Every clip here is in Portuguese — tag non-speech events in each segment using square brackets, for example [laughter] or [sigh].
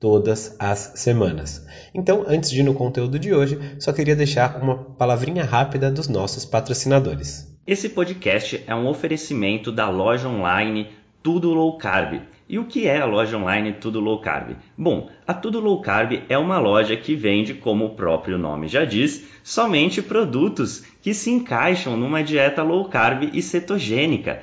todas as semanas. Então, antes de ir no conteúdo de hoje, só queria deixar uma palavrinha rápida dos nossos patrocinadores. Esse podcast é um oferecimento da loja online Tudo Low Carb. E o que é a loja online Tudo Low Carb? Bom, a Tudo Low Carb é uma loja que vende, como o próprio nome já diz, somente produtos que se encaixam numa dieta low carb e cetogênica.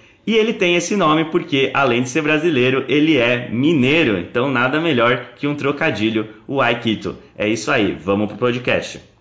e ele tem esse nome porque, além de ser brasileiro, ele é mineiro. Então, nada melhor que um trocadilho, o Aikito. É isso aí, vamos pro podcast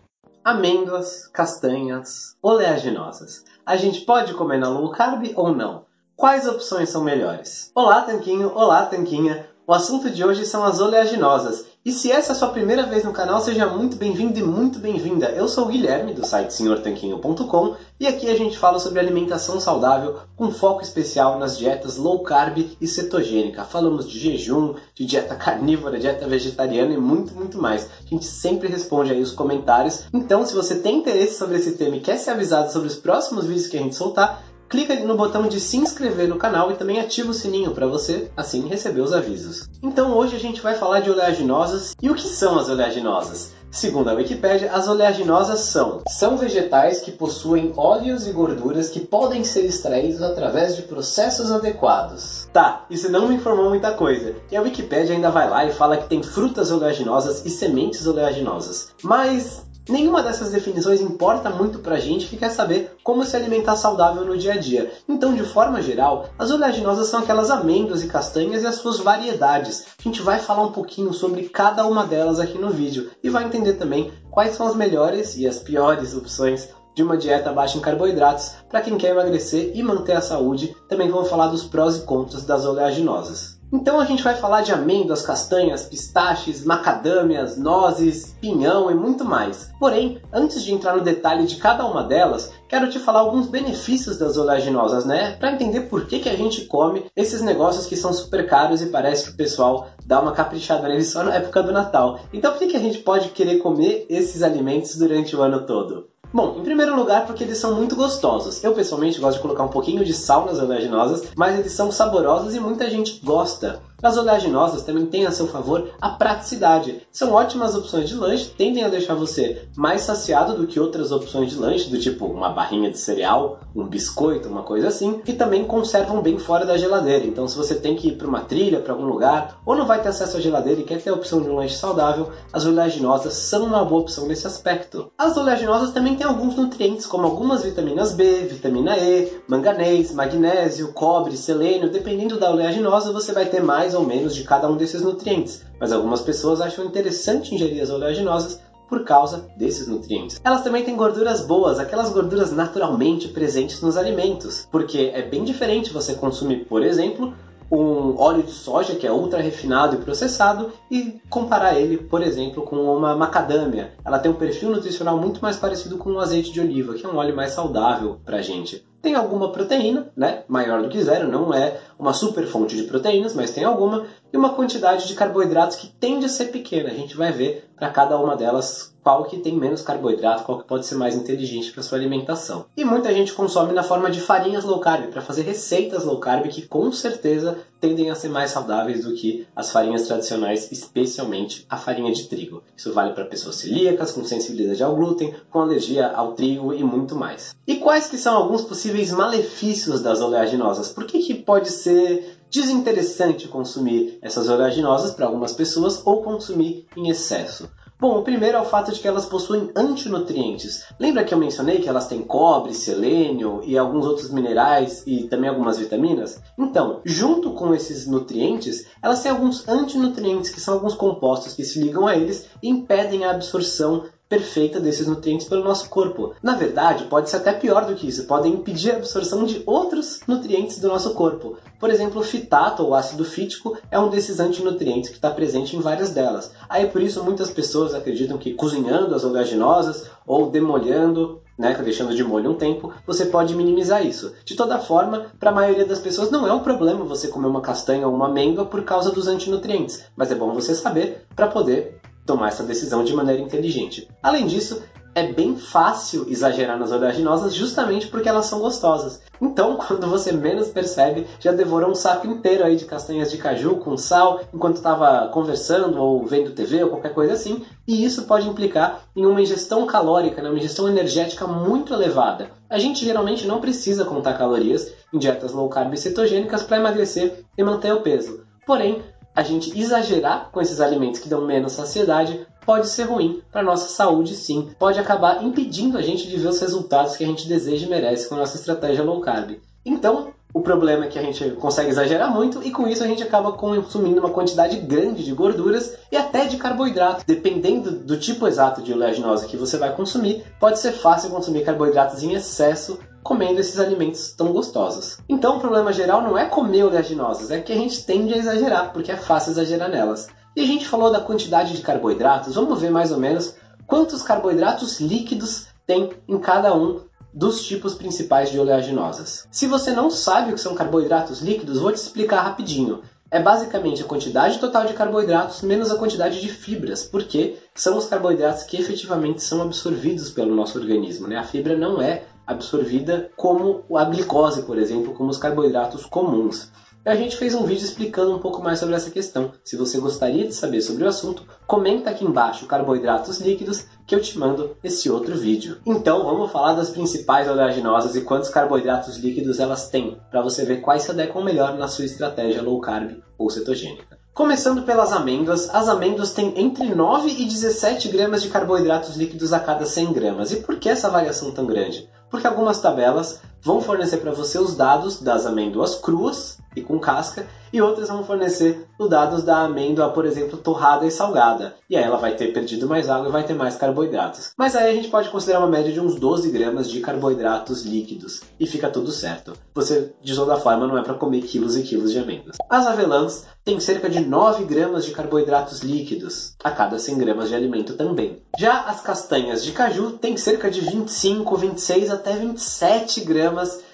amêndoas, castanhas, oleaginosas. A gente pode comer na low carb ou não? Quais opções são melhores? Olá, Tanquinho! Olá, Tanquinha! O assunto de hoje são as oleaginosas. E se essa é a sua primeira vez no canal, seja muito bem-vindo e muito bem-vinda. Eu sou o Guilherme, do site senhortanquinho.com, e aqui a gente fala sobre alimentação saudável com foco especial nas dietas low carb e cetogênica. Falamos de jejum, de dieta [laughs] carnívora, dieta vegetariana e muito, muito mais. A gente sempre responde aí os comentários. Então, se você tem interesse sobre esse tema e quer ser avisado sobre os próximos vídeos que a gente soltar, clica no botão de se inscrever no canal e também ativa o sininho para você assim receber os avisos. Então hoje a gente vai falar de oleaginosas e o que são as oleaginosas? Segundo a Wikipédia, as oleaginosas são são vegetais que possuem óleos e gorduras que podem ser extraídos através de processos adequados. Tá, isso não me informou muita coisa. E a Wikipédia ainda vai lá e fala que tem frutas oleaginosas e sementes oleaginosas. Mas Nenhuma dessas definições importa muito pra gente que quer saber como se alimentar saudável no dia a dia. Então, de forma geral, as oleaginosas são aquelas amêndoas e castanhas e as suas variedades. A gente vai falar um pouquinho sobre cada uma delas aqui no vídeo e vai entender também quais são as melhores e as piores opções de uma dieta baixa em carboidratos para quem quer emagrecer e manter a saúde. Também vou falar dos prós e contras das oleaginosas. Então a gente vai falar de amêndoas, castanhas, pistaches, macadâmias, nozes, pinhão e muito mais. Porém, antes de entrar no detalhe de cada uma delas, quero te falar alguns benefícios das oleaginosas, né? Para entender por que, que a gente come esses negócios que são super caros e parece que o pessoal dá uma caprichada neles só na época do Natal. Então por que, que a gente pode querer comer esses alimentos durante o ano todo? Bom, em primeiro lugar porque eles são muito gostosos. Eu pessoalmente gosto de colocar um pouquinho de sal nas oleaginosas, mas eles são saborosos e muita gente gosta. As oleaginosas também têm a seu favor a praticidade. São ótimas opções de lanche, tendem a deixar você mais saciado do que outras opções de lanche, do tipo uma barrinha de cereal, um biscoito, uma coisa assim, que também conservam bem fora da geladeira. Então, se você tem que ir para uma trilha, para algum lugar, ou não vai ter acesso à geladeira e quer ter a opção de um lanche saudável, as oleaginosas são uma boa opção nesse aspecto. As oleaginosas também têm alguns nutrientes, como algumas vitaminas B, vitamina E, manganês, magnésio, cobre, selênio. Dependendo da oleaginosa, você vai ter mais mais ou menos de cada um desses nutrientes, mas algumas pessoas acham interessante ingerir as oleaginosas por causa desses nutrientes. Elas também têm gorduras boas, aquelas gorduras naturalmente presentes nos alimentos, porque é bem diferente você consumir, por exemplo, um óleo de soja que é ultra refinado e processado e comparar ele, por exemplo, com uma macadâmia. Ela tem um perfil nutricional muito mais parecido com o azeite de oliva, que é um óleo mais saudável para gente. Tem alguma proteína, né? Maior do que zero, não é uma super fonte de proteínas, mas tem alguma, e uma quantidade de carboidratos que tende a ser pequena. A gente vai ver para cada uma delas qual que tem menos carboidrato, qual que pode ser mais inteligente para sua alimentação. E muita gente consome na forma de farinhas low carb, para fazer receitas low carb que com certeza tendem a ser mais saudáveis do que as farinhas tradicionais, especialmente a farinha de trigo. Isso vale para pessoas celíacas, com sensibilidade ao glúten, com alergia ao trigo e muito mais. E quais que são alguns possíveis malefícios das oleaginosas? Por que, que pode ser desinteressante consumir essas oleaginosas para algumas pessoas ou consumir em excesso? Bom, o primeiro é o fato de que elas possuem antinutrientes. Lembra que eu mencionei que elas têm cobre, selênio e alguns outros minerais e também algumas vitaminas? Então, junto com esses nutrientes, elas têm alguns antinutrientes, que são alguns compostos que se ligam a eles e impedem a absorção perfeita desses nutrientes pelo nosso corpo. Na verdade, pode ser até pior do que isso, podem impedir a absorção de outros nutrientes do nosso corpo. Por exemplo, o fitato ou ácido fítico é um desses antinutrientes que está presente em várias delas. Aí por isso muitas pessoas acreditam que cozinhando as oleaginosas ou demolhando né, deixando de molho um tempo, você pode minimizar isso. De toda forma, para a maioria das pessoas não é um problema você comer uma castanha ou uma amêndoa por causa dos antinutrientes, mas é bom você saber para poder tomar essa decisão de maneira inteligente. Além disso, é bem fácil exagerar nas oleaginosas justamente porque elas são gostosas. Então, [laughs] quando você menos percebe, já devorou um saco inteiro aí de castanhas de caju com sal enquanto estava conversando ou vendo TV ou qualquer coisa assim, e isso pode implicar em uma ingestão calórica, né, uma ingestão energética muito elevada. A gente geralmente não precisa contar calorias em dietas low carb e cetogênicas para emagrecer e manter o peso. Porém, a gente exagerar com esses alimentos que dão menos saciedade pode ser ruim para nossa saúde, sim. Pode acabar impedindo a gente de ver os resultados que a gente deseja e merece com a nossa estratégia low carb. Então, o problema é que a gente consegue exagerar muito e com isso a gente acaba consumindo uma quantidade grande de gorduras e até de carboidratos. Dependendo do tipo exato de oleaginosa que você vai consumir, pode ser fácil consumir carboidratos em excesso comendo esses alimentos tão gostosos. Então o problema geral não é comer oleaginosas, é que a gente tende a exagerar, porque é fácil exagerar nelas. E a gente falou da quantidade de carboidratos, vamos ver mais ou menos quantos carboidratos líquidos tem em cada um dos tipos principais de oleaginosas. Se você não sabe o que são carboidratos líquidos, vou te explicar rapidinho. É basicamente a quantidade total de carboidratos menos a quantidade de fibras, porque são os carboidratos que efetivamente são absorvidos pelo nosso organismo. Né? A fibra não é absorvida como a glicose, por exemplo, como os carboidratos comuns. A gente fez um vídeo explicando um pouco mais sobre essa questão. Se você gostaria de saber sobre o assunto, comenta aqui embaixo carboidratos líquidos que eu te mando esse outro vídeo. Então vamos falar das principais oleaginosas e quantos carboidratos líquidos elas têm, para você ver quais se adequam melhor na sua estratégia low carb ou cetogênica. Começando pelas amêndoas, as amêndoas têm entre 9 e 17 gramas de carboidratos líquidos a cada 100 gramas. E por que essa variação tão grande? Porque algumas tabelas vão fornecer para você os dados das amêndoas cruas e com casca, e outras vão fornecer os dados da amêndoa, por exemplo, torrada e salgada. E aí ela vai ter perdido mais água e vai ter mais carboidratos. Mas aí a gente pode considerar uma média de uns 12 gramas de carboidratos líquidos e fica tudo certo. Você, de toda forma, não é para comer quilos e quilos de amêndoas. As avelãs têm cerca de 9 gramas de carboidratos líquidos a cada 100 gramas de alimento também. Já as castanhas de caju têm cerca de 25, 26 até 27 gramas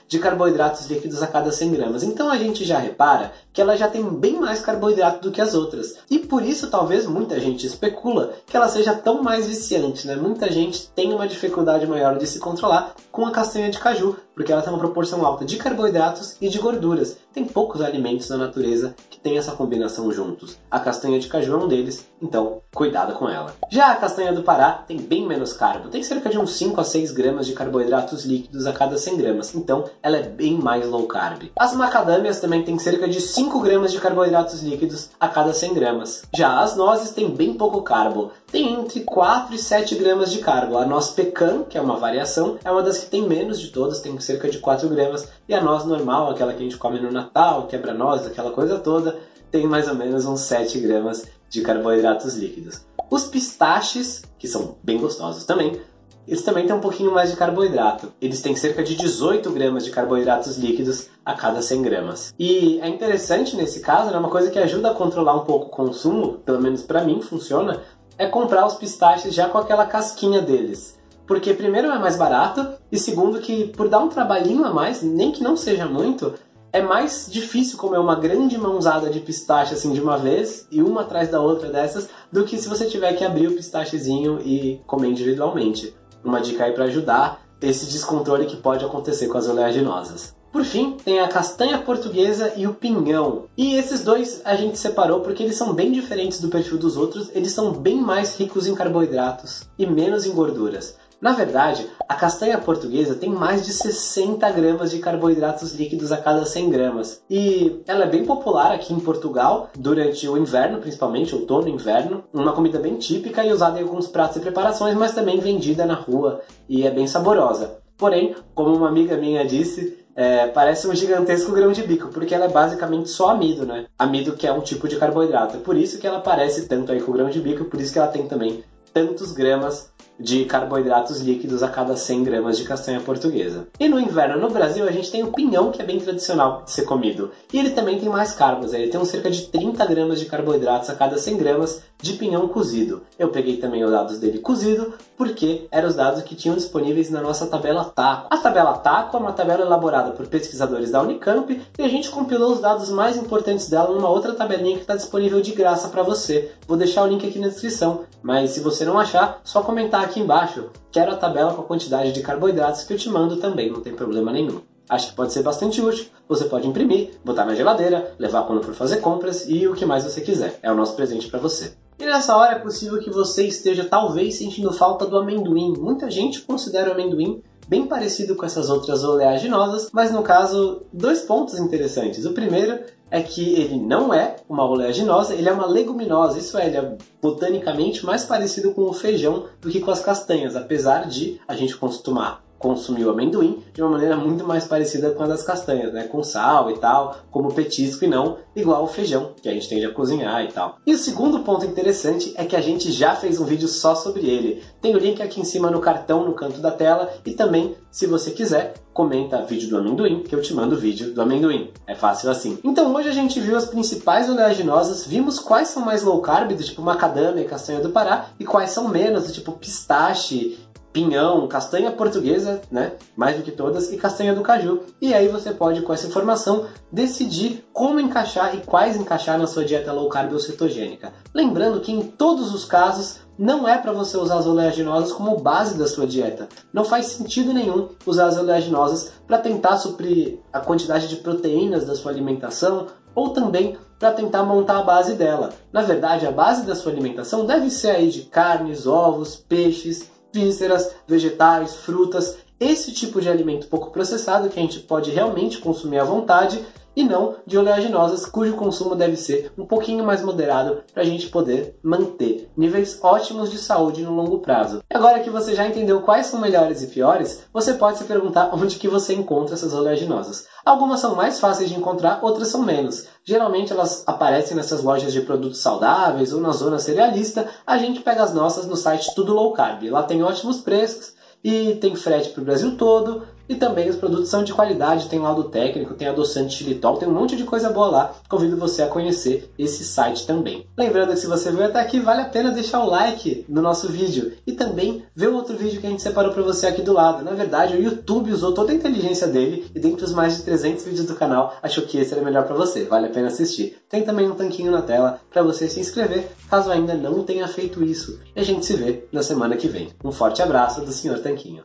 de carboidratos líquidos a cada 100 gramas. Então a gente já repara que ela já tem bem mais carboidrato do que as outras. E por isso talvez muita gente especula que ela seja tão mais viciante, né? Muita gente tem uma dificuldade maior de se controlar com a castanha de caju, porque ela tem uma proporção alta de carboidratos e de gorduras. Tem poucos alimentos na natureza que têm essa combinação juntos. A castanha de caju é um deles, então cuidado com ela. Já a castanha do Pará tem bem menos carbo, tem cerca de uns 5 a 6 gramas de carboidratos líquidos a cada 100 gramas, então ela é bem mais low carb. As macadâmias também têm cerca de 5 gramas de carboidratos líquidos a cada 100 gramas. Já as nozes têm bem pouco carbo, tem entre 4 e 7 gramas de carbo. A noz pecan, que é uma variação, é uma das que tem menos de todas, tem cerca de 4 gramas, e a noz normal, aquela que a gente come no Natal, quebra-noz, aquela coisa toda, tem mais ou menos uns 7 gramas de carboidratos líquidos. Os pistaches, que são bem gostosos também, eles também têm um pouquinho mais de carboidrato. Eles têm cerca de 18 gramas de carboidratos líquidos a cada 100 gramas. E é interessante nesse caso, é uma coisa que ajuda a controlar um pouco o consumo, pelo menos para mim funciona, é comprar os pistaches já com aquela casquinha deles. Porque primeiro é mais barato e segundo que por dar um trabalhinho a mais, nem que não seja muito, é mais difícil comer uma grande mãozada de pistache assim de uma vez e uma atrás da outra dessas do que se você tiver que abrir o pistachezinho e comer individualmente uma dica aí para ajudar esse descontrole que pode acontecer com as oleaginosas. Por fim, tem a castanha portuguesa e o pinhão. E esses dois a gente separou porque eles são bem diferentes do perfil dos outros, eles são bem mais ricos em carboidratos e menos em gorduras. Na verdade, a castanha portuguesa tem mais de 60 gramas de carboidratos líquidos a cada 100 gramas. E ela é bem popular aqui em Portugal durante o inverno, principalmente outono e inverno. Uma comida bem típica e usada em alguns pratos e preparações, mas também vendida na rua e é bem saborosa. Porém, como uma amiga minha disse, é, parece um gigantesco grão de bico, porque ela é basicamente só amido, né? Amido que é um tipo de carboidrato. É por isso que ela parece tanto aí com o grão de bico, por isso que ela tem também tantos gramas de carboidratos líquidos a cada 100 gramas de castanha portuguesa. E no inverno no Brasil a gente tem o pinhão, que é bem tradicional de ser comido. E ele também tem mais carbos, ele tem uns cerca de 30 gramas de carboidratos a cada 100 gramas de pinhão cozido. Eu peguei também os dados dele cozido, porque eram os dados que tinham disponíveis na nossa tabela TACO. A tabela TACO é uma tabela elaborada por pesquisadores da Unicamp e a gente compilou os dados mais importantes dela numa outra tabelinha que está disponível de graça para você. Vou deixar o link aqui na descrição, mas se você não achar, só comentar aqui embaixo. Quero a tabela com a quantidade de carboidratos que eu te mando também, não tem problema nenhum. Acho que pode ser bastante útil. Você pode imprimir, botar na geladeira, levar quando for fazer compras e o que mais você quiser. É o nosso presente para você. E nessa hora é possível que você esteja talvez sentindo falta do amendoim. Muita gente considera o amendoim bem parecido com essas outras oleaginosas, mas no caso, dois pontos interessantes. O primeiro é que ele não é uma oleaginosa, ele é uma leguminosa. Isso é, ele é botanicamente mais parecido com o feijão do que com as castanhas, apesar de a gente costumar consumir o amendoim de uma maneira muito mais parecida com a das castanhas, né? Com sal e tal, como petisco e não igual o feijão, que a gente tende a cozinhar e tal. E o segundo ponto interessante é que a gente já fez um vídeo só sobre ele. Tem o link aqui em cima no cartão, no canto da tela, e também, se você quiser, comenta vídeo do amendoim, que eu te mando o vídeo do amendoim. É fácil assim. Então hoje a gente viu as principais oleaginosas, vimos quais são mais low carb, do tipo macadâmia e castanha do Pará, e quais são menos, do tipo pistache pinhão, castanha portuguesa, né? Mais do que todas, e castanha do caju. E aí você pode, com essa informação, decidir como encaixar e quais encaixar na sua dieta low carb ou cetogênica. Lembrando que em todos os casos não é para você usar as oleaginosas como base da sua dieta. Não faz sentido nenhum usar as oleaginosas para tentar suprir a quantidade de proteínas da sua alimentação ou também para tentar montar a base dela. Na verdade, a base da sua alimentação deve ser aí de carnes, ovos, peixes, vísceras, vegetais, frutas, esse tipo de alimento pouco processado que a gente pode realmente consumir à vontade e não de oleaginosas cujo consumo deve ser um pouquinho mais moderado para a gente poder manter níveis ótimos de saúde no longo prazo. Agora que você já entendeu quais são melhores e piores, você pode se perguntar onde que você encontra essas oleaginosas. Algumas são mais fáceis de encontrar, outras são menos. Geralmente elas aparecem nessas lojas de produtos saudáveis ou na zona cerealista. A gente pega as nossas no site Tudo Low Carb. Lá tem ótimos preços e tem frete para o Brasil todo. E também os produtos são de qualidade, tem laudo técnico, tem adoçante xilitol, tem um monte de coisa boa lá. Convido você a conhecer esse site também. Lembrando que se você veio até aqui, vale a pena deixar o like no nosso vídeo e também ver o outro vídeo que a gente separou para você aqui do lado. Na verdade, o YouTube usou toda a inteligência dele e dentre os mais de 300 vídeos do canal, achou que esse era melhor para você. Vale a pena assistir. Tem também um tanquinho na tela para você se inscrever, caso ainda não tenha feito isso. E a gente se vê na semana que vem. Um forte abraço do Sr. Tanquinho.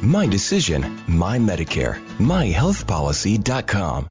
My decision, my Medicare. myhealthpolicy.com.